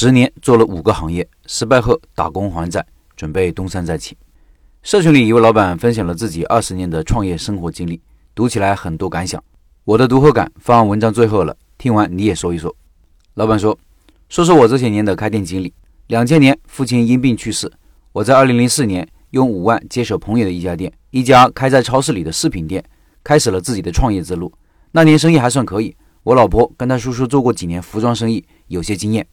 十年做了五个行业，失败后打工还债，准备东山再起。社群里一位老板分享了自己二十年的创业生活经历，读起来很多感想。我的读后感放文章最后了，听完你也说一说。老板说：“说说我这些年的开店经历。两千年父亲因病去世，我在二零零四年用五万接手朋友的一家店，一家开在超市里的饰品店，开始了自己的创业之路。那年生意还算可以，我老婆跟她叔叔做过几年服装生意，有些经验。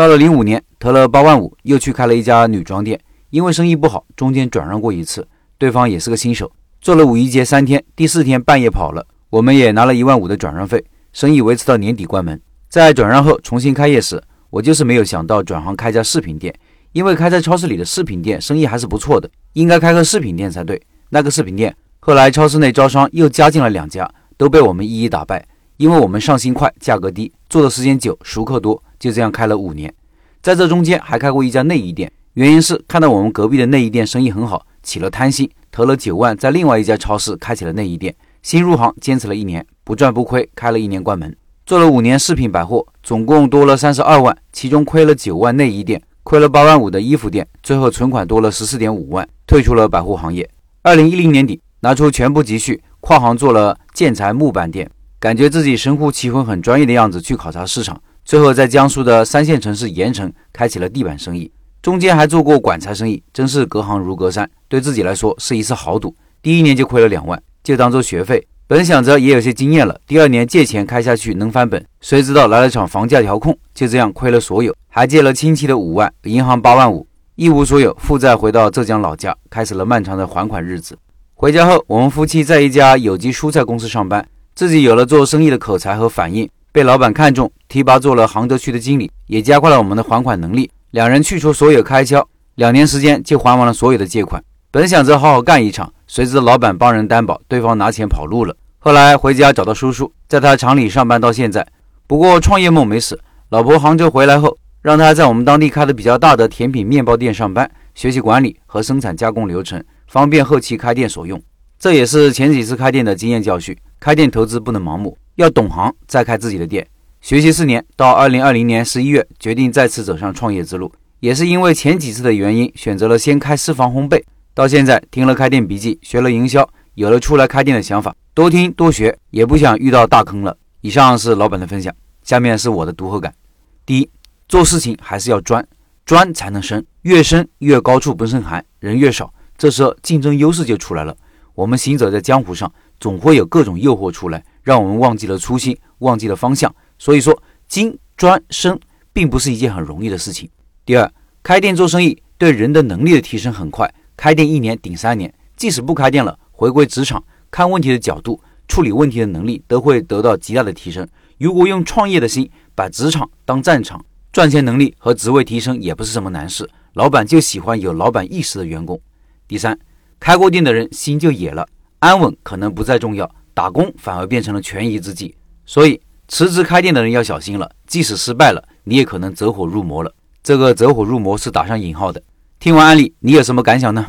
到了零五年，投了八万五，又去开了一家女装店，因为生意不好，中间转让过一次，对方也是个新手，做了五一节三天，第四天半夜跑了，我们也拿了一万五的转让费，生意维持到年底关门。”在转让后重新开业时，我就是没有想到转行开家饰品店，因为开在超市里的饰品店生意还是不错的，应该开个饰品店才对。那个饰品店后来超市内招商又加进了两家，都被我们一一打败，因为我们上新快，价格低，做的时间久，熟客多，就这样开了五年。在这中间还开过一家内衣店，原因是看到我们隔壁的内衣店生意很好，起了贪心，投了九万在另外一家超市开起了内衣店。新入行，坚持了一年，不赚不亏，开了一年关门。做了五年饰品百货，总共多了三十二万，其中亏了九万内衣店，亏了八万五的衣服店，最后存款多了十四点五万，退出了百货行业。二零一零年底，拿出全部积蓄跨行做了建材木板店，感觉自己神乎其魂、很专业的样子，去考察市场，最后在江苏的三线城市盐城开启了地板生意，中间还做过管材生意，真是隔行如隔山，对自己来说是一次豪赌。第一年就亏了两万，就当做学费。本想着也有些经验了，第二年借钱开下去能翻本，谁知道来了场房价调控，就这样亏了所有，还借了亲戚的五万，银行八万五，一无所有，负债回到浙江老家，开始了漫长的还款日子。回家后，我们夫妻在一家有机蔬菜公司上班，自己有了做生意的口才和反应，被老板看中，提拔做了杭州区的经理，也加快了我们的还款能力。两人去除所有开销，两年时间就还完了所有的借款。本想着好好干一场，谁知老板帮人担保，对方拿钱跑路了。后来回家找到叔叔，在他厂里上班到现在。不过创业梦没死，老婆杭州回来后，让他在我们当地开的比较大的甜品面包店上班，学习管理和生产加工流程，方便后期开店所用。这也是前几次开店的经验教训：开店投资不能盲目，要懂行再开自己的店。学习四年，到二零二零年十一月，决定再次走上创业之路。也是因为前几次的原因，选择了先开私房烘焙。到现在听了开店笔记，学了营销，有了出来开店的想法。多听多学，也不想遇到大坑了。以上是老板的分享，下面是我的读后感。第一，做事情还是要专，专才能深，越深越高处不胜寒，人越少，这时候竞争优势就出来了。我们行走在江湖上，总会有各种诱惑出来，让我们忘记了初心，忘记了方向。所以说，精专深并不是一件很容易的事情。第二，开店做生意对人的能力的提升很快，开店一年顶三年，即使不开店了，回归职场。看问题的角度、处理问题的能力都会得到极大的提升。如果用创业的心把职场当战场，赚钱能力和职位提升也不是什么难事。老板就喜欢有老板意识的员工。第三，开过店的人心就野了，安稳可能不再重要，打工反而变成了权宜之计。所以辞职开店的人要小心了，即使失败了，你也可能走火入魔了。这个走火入魔是打上引号的。听完案例，你有什么感想呢？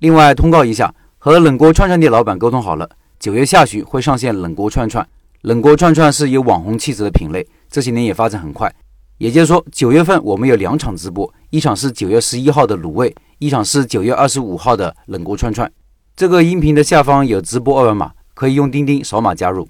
另外通告一下。和冷锅串串店老板沟通好了，九月下旬会上线冷锅串串。冷锅串串是有网红气质的品类，这些年也发展很快。也就是说，九月份我们有两场直播，一场是九月十一号的卤味，一场是九月二十五号的冷锅串串。这个音频的下方有直播二维码，可以用钉钉扫码加入。